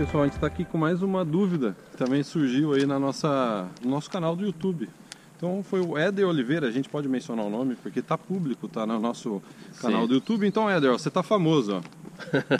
pessoal, a gente está aqui com mais uma dúvida que também surgiu aí na nossa, no nosso canal do YouTube. Então foi o Éder Oliveira, a gente pode mencionar o nome porque está público, está no nosso canal Sim. do YouTube. Então, Éder, ó, você está famoso, ó.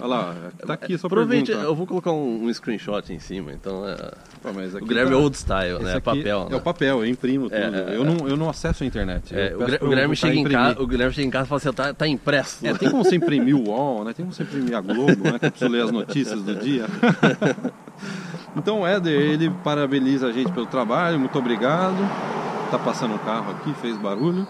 Olha lá, tá aqui Provavelmente pergunta. eu vou colocar um, um screenshot em cima, então é, Pô, o tá- é old style, esse né? É papel, É né? o papel, eu imprimo tudo. É, é, eu, não, eu não acesso a internet. É, o, peço Gra- pra o Guilherme pra chega em casa, o Guilherme chega em casa e fala assim, tá, tá impresso. É, tem como você imprimir o UOL, né? Tem como você imprimir a Globo, né? Que eu preciso ler as notícias do dia. então o Éder, ele parabeniza a gente pelo trabalho, muito obrigado. Tá passando um carro aqui, fez barulho.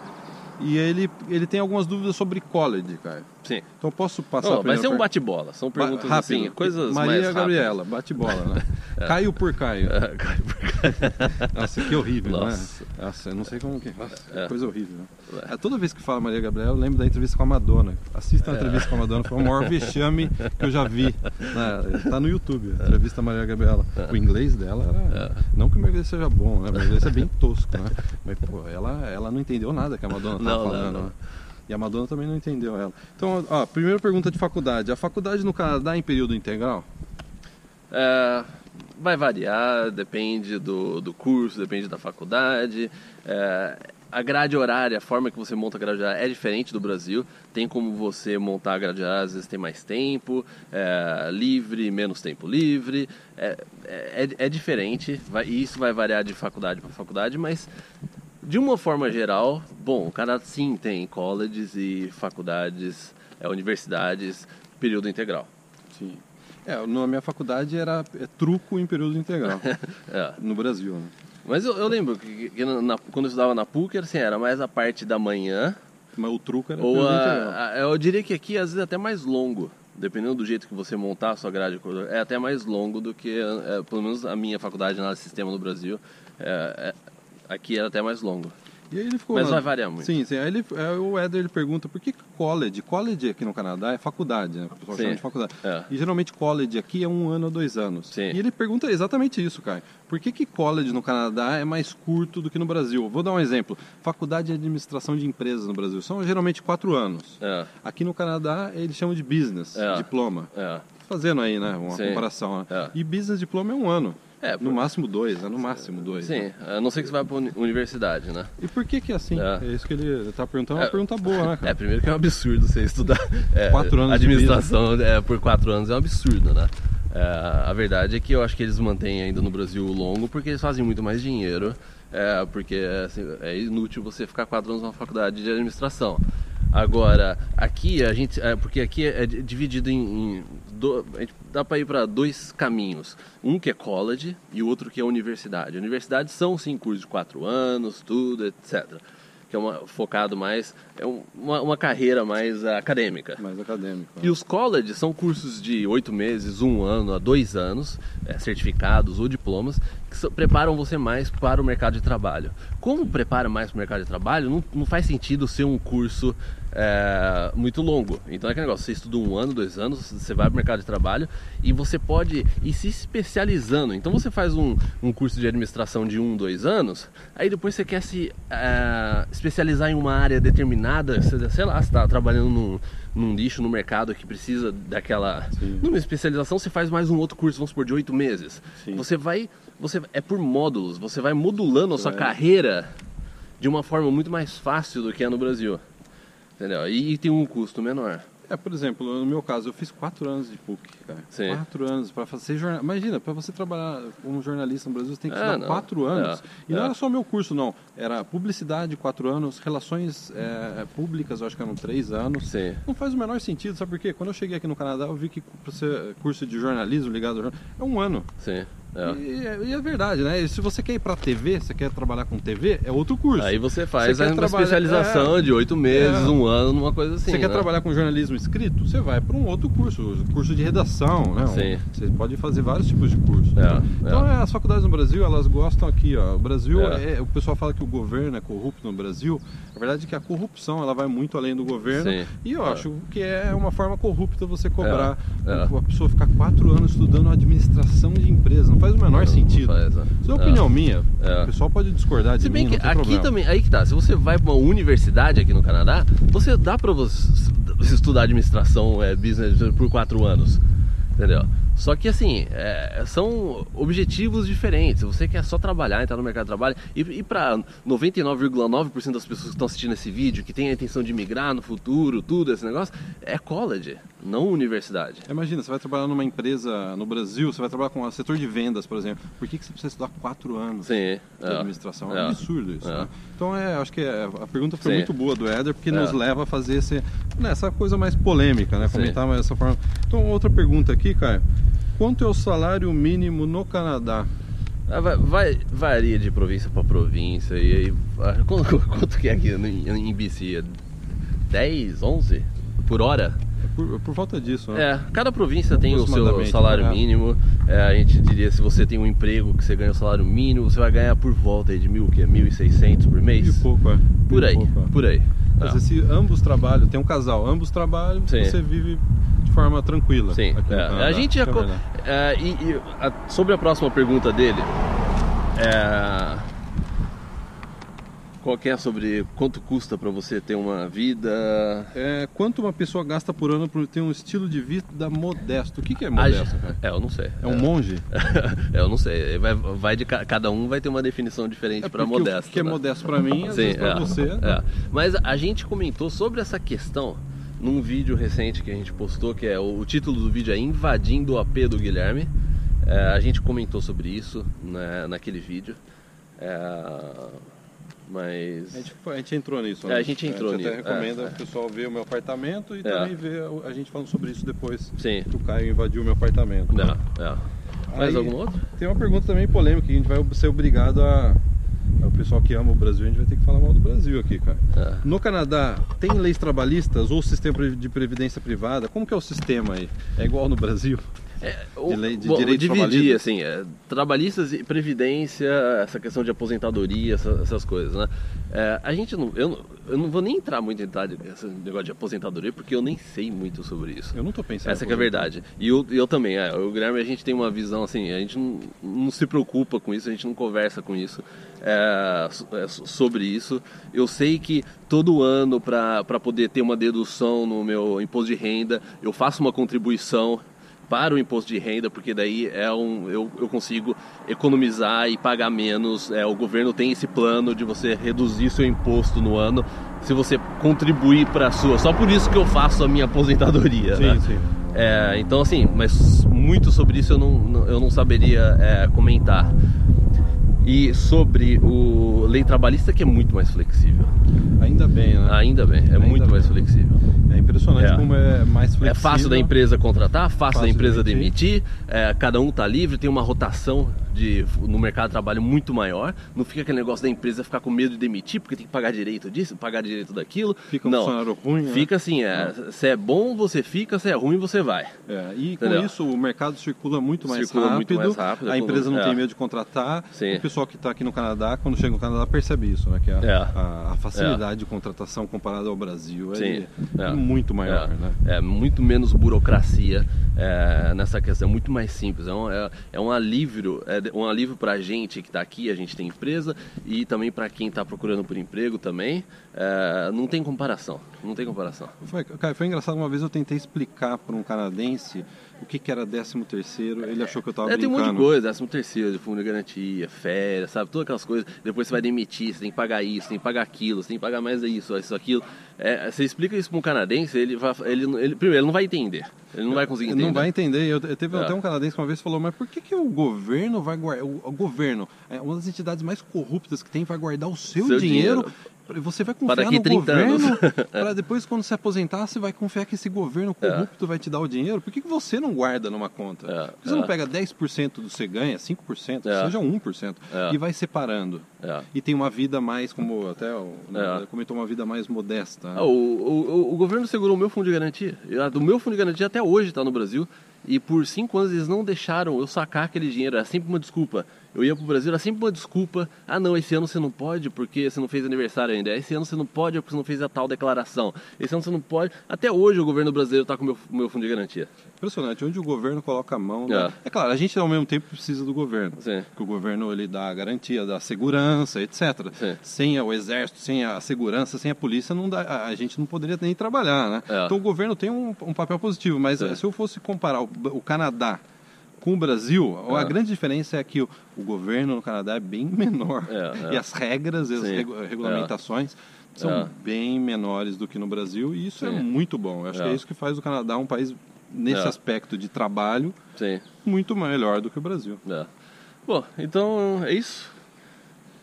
E ele, ele tem algumas dúvidas sobre college, cara. Sim. Então eu posso passar vai primeira ser um bate-bola, são Ba- perguntas rápido. assim, coisas Maria mais rápidas. Gabriela, bate bola, né? Caio por Caio. É, cai por- Nossa, que horrível, Nossa. né? Nossa, eu não sei como que. Nossa, É. coisa horrível. Né? É. É, toda vez que fala Maria Gabriela, eu lembro da entrevista com a Madonna. Assista a entrevista com a Madonna, foi o maior vexame que eu já vi. Né? Tá no YouTube, a entrevista Maria Gabriela. O inglês dela era. Não que o meu inglês seja bom, né? O meu inglês é bem tosco, né? Mas, pô, ela, ela não entendeu nada que a Madonna tava Não, não, falando. não. né? E a Madonna também não entendeu ela. Então, ó, primeira pergunta de faculdade. A faculdade no Canadá é em período integral? É, vai variar, depende do, do curso, depende da faculdade. É, a grade horária, a forma que você monta a grade horária é diferente do Brasil. Tem como você montar a grade horária, às vezes tem mais tempo, é, livre, menos tempo livre. É, é, é diferente, vai, isso vai variar de faculdade para faculdade, mas de uma forma geral, bom, o Canadá sim tem colleges e faculdades, é, universidades, período integral. Sim. É, na minha faculdade era é, truco em período integral. É. no Brasil, né? Mas eu, eu lembro que, que na- quando eu estudava na PUC, assim, era mais a parte da manhã, Mas o truco era ou período a, integral. a- eu diria que aqui às vezes é até mais longo, dependendo do jeito que você montar a sua grade é até mais longo do que, é, pelo menos a minha faculdade na sistema no Brasil, é, é- aqui era até mais longo. E aí ele ficou. Mas vai variar muito. Sim, sim. Aí ele, o Éder ele pergunta por que que college? College aqui no Canadá é faculdade, né? O pessoal Sim. chama de faculdade. É. E geralmente college aqui é um ano ou dois anos. Sim. E ele pergunta exatamente isso, cara. Por que, que college no Canadá é mais curto do que no Brasil? Vou dar um exemplo. Faculdade de administração de empresas no Brasil são geralmente quatro anos. É, Aqui no Canadá eles chamam de business, É. diploma. é. Fazendo aí, né? Uma Sim. comparação. Né? É. E business diploma é um ano. É, No por- máximo dois, né? No máximo dois. né? Sim, a não ser que você vá para universidade, né? E por que que é assim? É. É, isso que ele tá perguntando, é uma É. pergunta boa, né, cara? É, primeiro que é um absurdo você estudar é, Quatro anos de administração é, por quatro anos é um absurdo, né? É, a verdade é que eu acho que eles mantêm ainda no Brasil o longo porque eles fazem muito mais dinheiro, é, porque assim, é inútil você ficar quatro anos na faculdade de administração. Agora, aqui a gente, é, porque aqui é di- dividido em, em do- dá para ir para dois caminhos. Um que é college e o outro que é universidade. Universidade são sim cursos de quatro anos, tudo, etc. Que é uma, focado mais, é um- uma, uma carreira mais acadêmica. Mais acadêmico. né? E os colleges são cursos de oito meses, um ano a dois anos, é, certificados ou diplomas, que preparam você mais para o mercado de trabalho. Como prepara mais para o mercado de trabalho, não, não faz sentido ser um curso é, muito longo. Então é aquele negócio, você estuda um ano, dois anos, você vai para o mercado de trabalho e você pode ir se especializando. Então você faz um, um curso de administração de um, dois anos, aí depois você quer se é, especializar em uma área determinada, sei lá, você está trabalhando num, num nicho no mercado que precisa daquela. Sim. Numa especialização, você faz mais um outro curso, vamos supor, de oito meses. Sim. Você vai. Você, é por módulos, você vai modulando a sua vai- carreira de uma forma muito mais fácil do que é no Brasil. Entendeu? E, tem um custo menor. É, por exemplo, no meu caso, eu fiz quatro anos de PUC, cara. Sim. Quatro anos para fazer jornal. Imagina, para você trabalhar como jornalista no Brasil, você tem que É, estudar não. quatro anos. É, E não é. era só meu curso, não. Era publicidade, quatro anos, relações é, públicas, eu acho que eram três anos. Sim. Não faz o menor sentido, sabe por quê? Quando eu cheguei aqui no Canadá, eu vi que pra ser curso de jornalismo ligado ao jornal é um ano. Sim. É. E, é- e é verdade, né? E se você quer ir pra TV, você quer trabalhar com TV, é outro curso. Aí você faz Você uma trabalhar- especialização é. de oito meses, É. um ano, numa coisa assim. você quer né? trabalhar com jornalismo escrito, você vai para um outro curso, curso de redação, né? Sim. Você pode fazer vários tipos de curso. É, Então é. é, as faculdades no Brasil, elas gostam aqui, ó. O Brasil, É. o pessoal fala que o governo é corrupto no Brasil. A verdade é que a corrupção ela vai muito além do governo. Sim. E eu acho que é uma forma corrupta você cobrar é. a pessoa ficar quatro anos estudando administração de empresa. Não faz o menor Não, não sentido. faz, é. Isso é É. opinião minha. É. O pessoal pode discordar de Se bem mim, que não aqui problema. também, aí que tá, se você vai pra uma universidade aqui no Canadá, você dá pra você você estudar administração, é, business por quatro anos, entendeu? Só que assim, é, são objetivos diferentes. Você quer só trabalhar, entrar no mercado de trabalho. E, e para 99,9% das pessoas que estão assistindo esse vídeo, que tem a intenção de migrar no futuro, tudo esse negócio, é college, não universidade. Imagina, você vai trabalhar numa empresa no Brasil, você vai trabalhar com o setor de vendas, por exemplo. Por que, que você precisa estudar quatro anos Sim, de é. administração? É, É. um absurdo isso. É. né? Então, é, acho que é, a pergunta foi Sim. muito boa do Éder, porque É. nos leva a fazer esse, né, essa coisa mais polêmica, né? Sim. Comentar mais dessa forma. Então, outra pergunta aqui, cara. Quanto é o salário mínimo no Canadá? Ah, vai- vai- varia de província para província. E aí, ah, quanto, quanto que é aqui em, BC? 10, 11 por hora? Por, por falta disso, né? É, cada província tem o seu salário é. mínimo. É, a gente diria se você tem um emprego que você ganha o salário mínimo, você vai ganhar por volta de mil, que é 1.600 por mês. E pouco, é. Por E aí, pouco, é. por aí. Mas É. se ambos trabalham, tem um casal, ambos trabalham, Sim. você vive forma tranquila. Sim, é. A gente já. Isso é é, e, e a- sobre a próxima pergunta dele, é, qual é sobre quanto custa para você ter uma vida. É, quanto uma pessoa gasta por ano por ter um estilo de vida modesto? O que, que é modesto, cara? É, eu não sei. É um monge? É, eu não sei. Vai, vai de ca- cada um vai ter uma definição diferente para porque modesto. O que é né? modesto pra mim, às Sim, vezes pra é, você. é. Mas a gente comentou sobre essa questão num vídeo recente que a gente postou, que é o, título do vídeo é Invadindo o AP do Guilherme. É, a gente comentou sobre isso né, naquele vídeo. É, mas. A gente, a gente entrou nisso, É, a gente entrou A gente até nisso, recomenda é, o pessoal ver o meu apartamento e É. também ver a- gente falando sobre isso depois Sim. que o Caio invadiu o meu apartamento. né? É, é. Mais Aí- algum outro? Tem uma pergunta também polêmica que a gente vai ser obrigado a. é O pessoal que ama o Brasil, a gente vai ter que falar mal do Brasil aqui, cara. É. No Canadá, tem leis trabalhistas ou sistema de previdência privada? Como que é o sistema aí? É igual no Brasil? É, De lei- de bom, direitos dividir, trabalhistas? assim, é, trabalhistas e previdência, essa questão de aposentadoria, essa- essas coisas, né? É, a gente não eu, não, eu não vou nem entrar muito em detalhe nesse negócio de aposentadoria, porque eu nem sei muito sobre isso. Eu não tô pensando. Essa que é a verdade. E eu, eu também, é, o Guilherme, a gente tem uma visão assim, a gente não, não se preocupa com isso, a gente não conversa com isso, é, é, so- sobre isso. Eu sei que todo ano, para poder ter uma dedução no meu imposto de renda, eu faço uma contribuição para o imposto de renda, porque daí é um, eu, eu consigo economizar e pagar menos. É, o governo tem esse plano de você reduzir seu imposto no ano se você contribuir para a sua. Só por isso que eu faço a minha aposentadoria. Sim, né? sim. É, então, assim, mas muito sobre isso eu não, eu não saberia é, comentar. E sobre o lei trabalhista, que é muito mais flexível. Ainda bem, né? Ainda bem, é Ainda muito bem. mais flexível. É como é mais flexível. É fácil da empresa contratar, fácil, Fácil da empresa demitir. demitir, é, cada um está livre, tem uma rotação de, no mercado de trabalho muito maior. Não fica aquele negócio da empresa ficar com medo de demitir, porque tem que pagar direito disso, pagar direito daquilo. Fica um Não, funcionário ruim, né? Fica assim, é, se é bom você fica, se é ruim você vai. É, e com Entendeu? isso o mercado circula muito mais Circula rápido. muito mais rápido, a empresa não é. tem medo de contratar. Sim. O pessoal que está aqui no Canadá, quando chega no Canadá, percebe isso, né? Que a, É. a- a facilidade de contratação comparada ao Brasil é, é é. muito maior, é, né? é muito menos burocracia é, nessa questão, é muito mais simples. É um, é, é um alívio, é um alívio para a gente que está aqui, a gente tem empresa, e também para quem está procurando por emprego também. É, não tem comparação, não tem comparação. Foi, cara, foi engraçado, uma vez eu tentei explicar para um canadense o que, que era 13 terceiro, ele achou que eu estava É, tem um brincando. monte de coisa, décimo terceiro, de fundo de garantia, férias, sabe? Todas aquelas coisas. Depois você vai demitir, você tem que pagar isso, tem que pagar aquilo, você tem que pagar mais isso, isso, aquilo. É, você explica isso para um canadense, ele vai, ele, ele, primeiro, ele não vai entender. Ele não vai conseguir Ele entender. não vai entender. Eu, eu teve É. até um canadense que uma vez falou, mas por que, que o governo vai guardar. O, o governo é uma das entidades mais corruptas que tem, vai guardar o seu, Seu dinheiro. dinheiro. Você vai Para confiar daqui no 30 anos. governo para depois, quando se aposentar, você vai confiar que esse governo É. corrupto vai te dar o dinheiro. Por que, que você não guarda numa conta? É, Por que você é. não pega 10% do que você ganha, 5%, É. seja 1%, É. e vai separando? É. E tem uma vida mais, como até o né, É. comentou, uma vida mais modesta. Ah, o, o, o governo segurou o meu fundo de garantia. Do meu fundo de garantia até hoje está no Brasil. E por cinco anos eles não deixaram eu sacar aquele dinheiro. Era sempre uma desculpa. Eu ia pro Brasil, era sempre uma desculpa. Ah, não, esse ano você não pode porque você não fez aniversário ainda. Esse ano você não pode porque você não fez a tal declaração. Esse ano você não pode. Até hoje o governo brasileiro está com o meu, meu fundo de garantia. Impressionante, onde o governo coloca a mão. né? É. É claro, a gente ao mesmo tempo precisa do governo. Sim. Que o governo ele dá a garantia da segurança, etc. Sim. Sem o exército, sem a segurança, sem a polícia, não dá, a- a gente não poderia nem trabalhar, né? É. Então o governo tem um, um papel positivo, mas Sim. se eu fosse comparar o, o Canadá Com o Brasil, a Ah. grande diferença é que o, o governo no Canadá é bem menor. É, é. E as regras e as regu- regulamentações são É. bem menores do que no Brasil. E isso é Sim. muito bom. Eu acho É. que é isso que faz o Canadá um país, nesse É. aspecto de trabalho, Sim. muito melhor do que o Brasil. É. Bom, então é isso.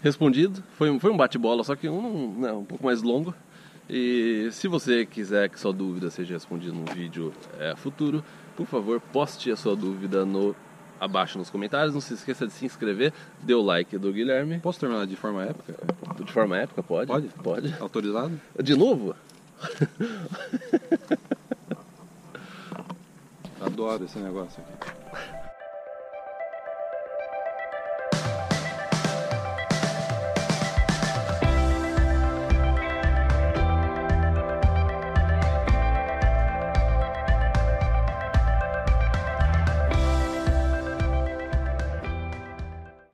Respondido. Foi, foi um bate-bola, só que um, né, um pouco mais longo. E se você quiser que sua dúvida seja respondida num vídeo é, futuro, por favor, poste a sua dúvida no, abaixo nos comentários. Não se esqueça de se inscrever, dê o like do Guilherme. Posso terminar de forma épica? De forma épica, pode? Pode? Pode. Autorizado? De novo? Adoro esse negócio aqui.